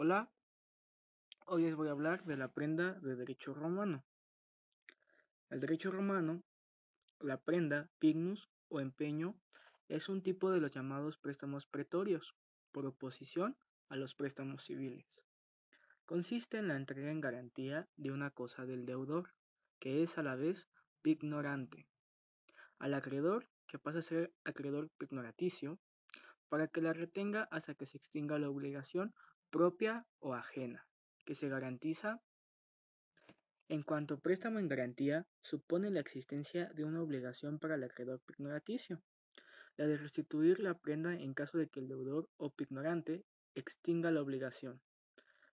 Hola, hoy les voy a hablar de la prenda de derecho romano. El derecho romano, la prenda, pignus o empeño, es un tipo de los llamados préstamos pretorios, por oposición a los préstamos civiles. Consiste en la entrega en garantía de una cosa del deudor, que es a la vez pignorante, al acreedor, que pasa a ser acreedor pignoraticio, para que la retenga hasta que se extinga la obligación propia o ajena, que se garantiza en cuanto préstamo en garantía supone la existencia de una obligación para el acreedor pignoraticio, la de restituir la prenda en caso de que el deudor o pignorante extinga la obligación.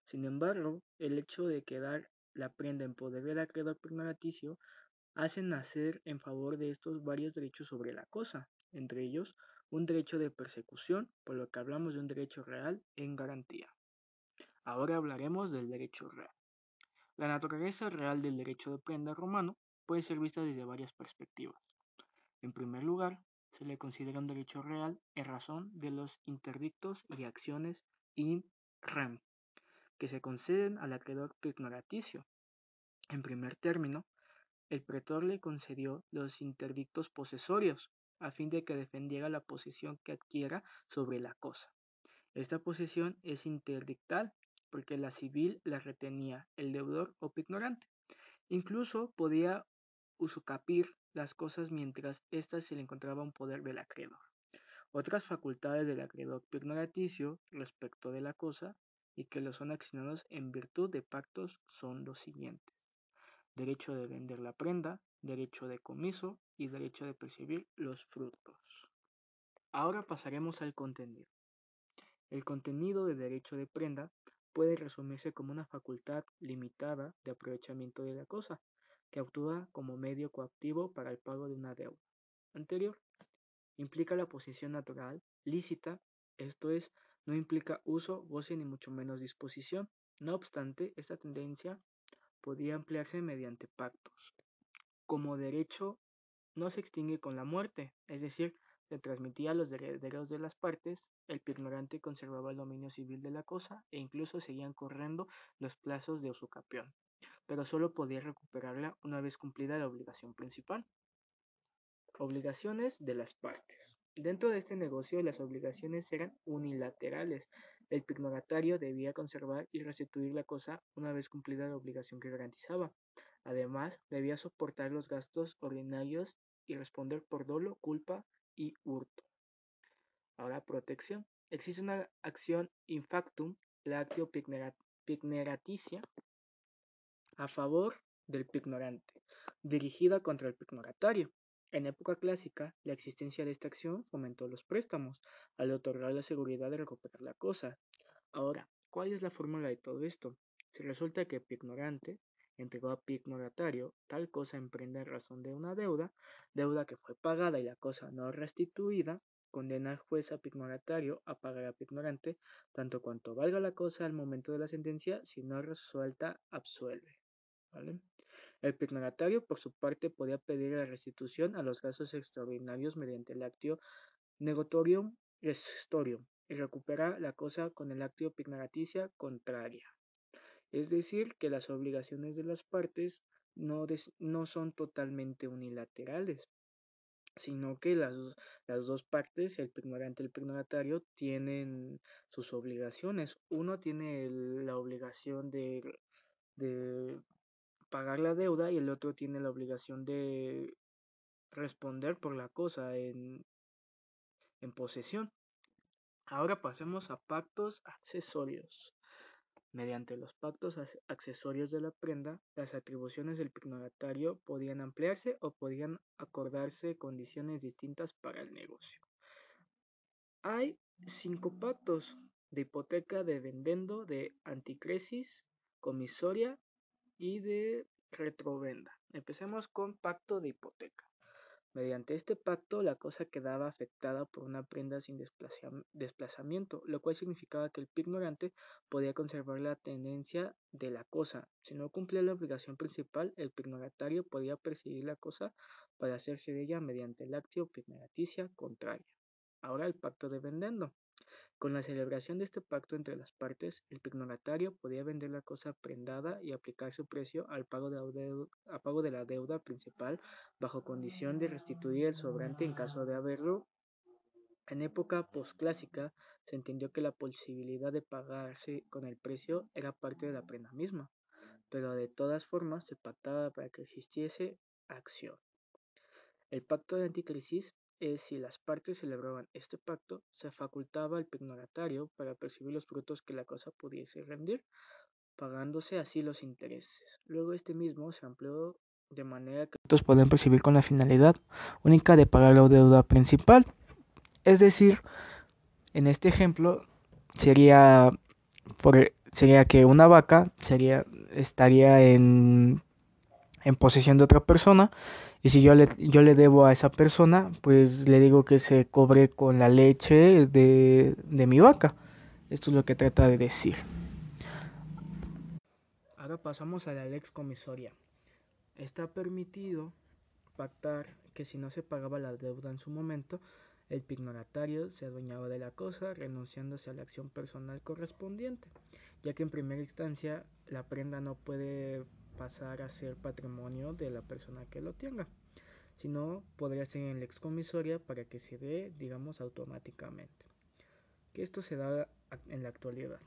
Sin embargo, el hecho de quedar la prenda en poder del acreedor pignoraticio hace nacer en favor de estos varios derechos sobre la cosa, entre ellos un derecho de persecución, por lo que hablamos de un derecho real en garantía. Ahora hablaremos del derecho real. La naturaleza real del derecho de prenda romano puede ser vista desde varias perspectivas. En primer lugar, se le considera un derecho real en razón de los interdictos y acciones in rem que se conceden al acreedor pignoraticio. En primer término, el pretor le concedió los interdictos posesorios a fin de que defendiera la posición que adquiera sobre la cosa. Esta posesión es interdictal porque la civil la retenía el deudor o ignorante. Incluso podía usucapir las cosas mientras ésta se le encontraba un poder del acreedor. Otras facultades del acreedor pignoraticio respecto de la cosa y que lo son accionados en virtud de pactos son los siguientes. Derecho de vender la prenda, derecho de comiso y derecho de percibir los frutos. Ahora pasaremos al contenido. El contenido de derecho de prenda puede resumirse como una facultad limitada de aprovechamiento de la cosa, que actúa como medio coactivo para el pago de una deuda anterior. Implica la posición natural, lícita, esto es, no implica uso, goce ni mucho menos disposición. No obstante, esta tendencia podía emplearse mediante pactos. Como derecho no se extingue con la muerte, es decir, se transmitía a los herederos de las partes, el ignorante conservaba el dominio civil de la cosa e incluso seguían corriendo los plazos de usucapión, pero solo podía recuperarla una vez cumplida la obligación principal. Obligaciones de las partes. Dentro de este negocio las obligaciones eran unilaterales. El pignogatario debía conservar y restituir la cosa una vez cumplida la obligación que garantizaba. Además, debía soportar los gastos ordinarios y responder por dolo, culpa y hurto. Ahora, protección. Existe una acción infactum, la actio pigneraticia, a favor del pignorante, dirigida contra el pignoratario. En época clásica, la existencia de esta acción fomentó los préstamos, al otorgar la seguridad de recuperar la cosa. Ahora, ¿cuál es la fórmula de todo esto? Si resulta que pignorante entregó a pignoratario tal cosa emprende en razón de una deuda, deuda que fue pagada y la cosa no restituida, condena al juez a pignoratario a pagar a pignorante tanto cuanto valga la cosa al momento de la sentencia, si no resuelta, absuelve. El pignoratario, por su parte, podía pedir la restitución a los gastos extraordinarios mediante el actio negotorium restorium y recuperar la cosa con el actio pignoraticia contraria. Es decir, que las obligaciones de las partes no, no son totalmente unilaterales, sino que las, las, dos partes, el pignorante y el pignoratario, tienen sus obligaciones. Uno tiene la obligación de, de pagar la deuda y el otro tiene la obligación de responder por la cosa en, en posesión. Ahora pasemos a pactos accesorios. Mediante los pactos accesorios de la prenda, las atribuciones del pignoratario podían ampliarse o podían acordarse condiciones distintas para el negocio. Hay cinco pactos de hipoteca de vendendo, de anticresis, comisoria y de retrovenda. Empecemos con pacto de hipoteca. Mediante este pacto, la cosa quedaba afectada por una prenda sin desplazamiento, lo cual significaba que el ignorante podía conservar la tenencia de la cosa. Si no cumplía la obligación principal, el pignoratario podía perseguir la cosa para hacerse de ella mediante el actio pignoraticia contraria. Ahora el pacto de vendendo. Con la celebración de este pacto entre las partes, el pignoratario podía vender la cosa prendada y aplicar su precio al pago de, pago de la deuda principal bajo condición de restituir el sobrante en caso de haberlo. En época posclásica se entendió que la posibilidad de pagarse con el precio era parte de la prenda misma, pero de todas formas se pactaba para que existiese acción. El pacto de anticrisis es si las partes celebraban este pacto, se facultaba al pignoratario para percibir los frutos que la cosa pudiese rendir, pagándose así los intereses. Luego este mismo se amplió de manera que todos pueden percibir con la finalidad única de pagar la deuda principal. Es decir, en este ejemplo sería, por, sería que una vaca sería, estaría en, en posesión de otra persona y si yo le, yo le debo a esa persona, pues le digo que se cobre con la leche de, de mi vaca. Esto es lo que trata de decir. Ahora pasamos a la lex comisoria. Está permitido pactar que si no se pagaba la deuda en su momento, el pignoratario se adueñaba de la cosa, renunciándose a la acción personal correspondiente, ya que en primera instancia la prenda no puede pasar a ser patrimonio de la persona que lo tenga, sino podría ser en la excomisoria para que se dé, digamos, automáticamente. Que esto se da en la actualidad.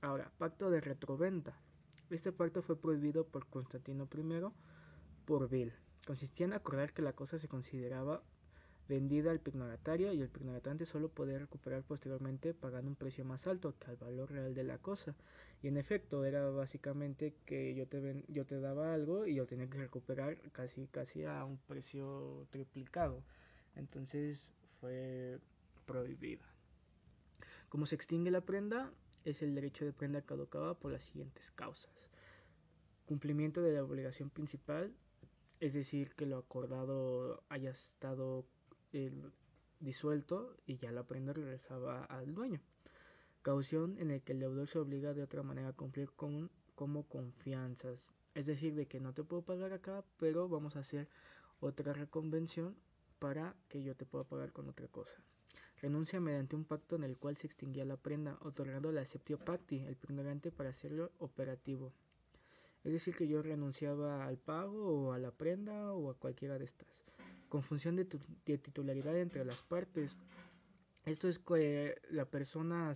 Ahora, pacto de retroventa. Este pacto fue prohibido por Constantino I por Bill. Consistía en acordar que la cosa se consideraba vendida al pignoratario y el pignoratante solo podía recuperar posteriormente pagando un precio más alto que el valor real de la cosa. Y en efecto era básicamente que yo te, yo te daba algo y yo tenía que recuperar casi, casi a un precio triplicado. Entonces fue prohibida. Como se extingue la prenda, es el derecho de prenda caducaba por las siguientes causas. Cumplimiento de la obligación principal, es decir, que lo acordado haya estado el disuelto y ya la prenda regresaba al dueño. Caución en el que el deudor se obliga de otra manera a cumplir con como confianzas. Es decir, de que no te puedo pagar acá, pero vamos a hacer otra reconvención para que yo te pueda pagar con otra cosa. Renuncia mediante un pacto en el cual se extinguía la prenda, otorgando la exceptio pacti, el ignorante para hacerlo operativo. Es decir, que yo renunciaba al pago o a la prenda o a cualquiera de estas confusión de, de titularidad entre las partes. Esto es que la persona,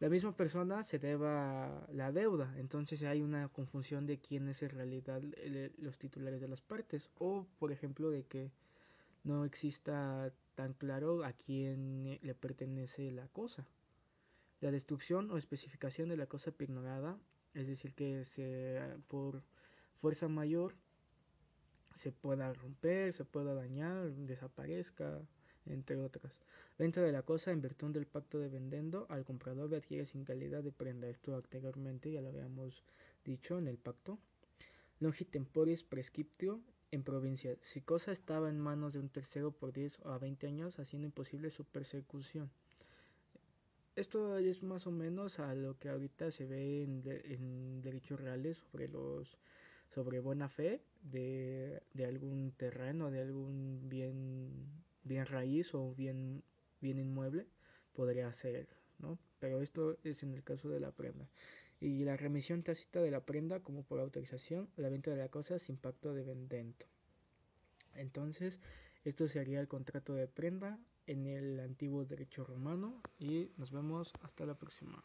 la misma persona se deba la deuda, entonces hay una confusión de quién es en realidad los titulares de las partes, o por ejemplo de que no exista tan claro a quién le pertenece la cosa. La destrucción o especificación de la cosa ignorada, es decir, que se, por fuerza mayor se pueda romper, se pueda dañar, desaparezca, entre otras. Venta de la cosa en virtud del pacto de vendendo al comprador adquiere sin calidad de prenda. Esto anteriormente ya lo habíamos dicho en el pacto. Longitemporis prescriptio en provincia. Si cosa estaba en manos de un tercero por 10 a 20 años, haciendo imposible su persecución. Esto es más o menos a lo que ahorita se ve en, en derechos reales sobre los sobre buena fe de, de algún terreno, de algún bien, bien raíz o bien, bien inmueble, podría ser, ¿no? Pero esto es en el caso de la prenda. Y la remisión tácita de la prenda como por autorización, la venta de la cosa sin pacto de vendento. Entonces, esto sería el contrato de prenda en el antiguo derecho romano y nos vemos hasta la próxima.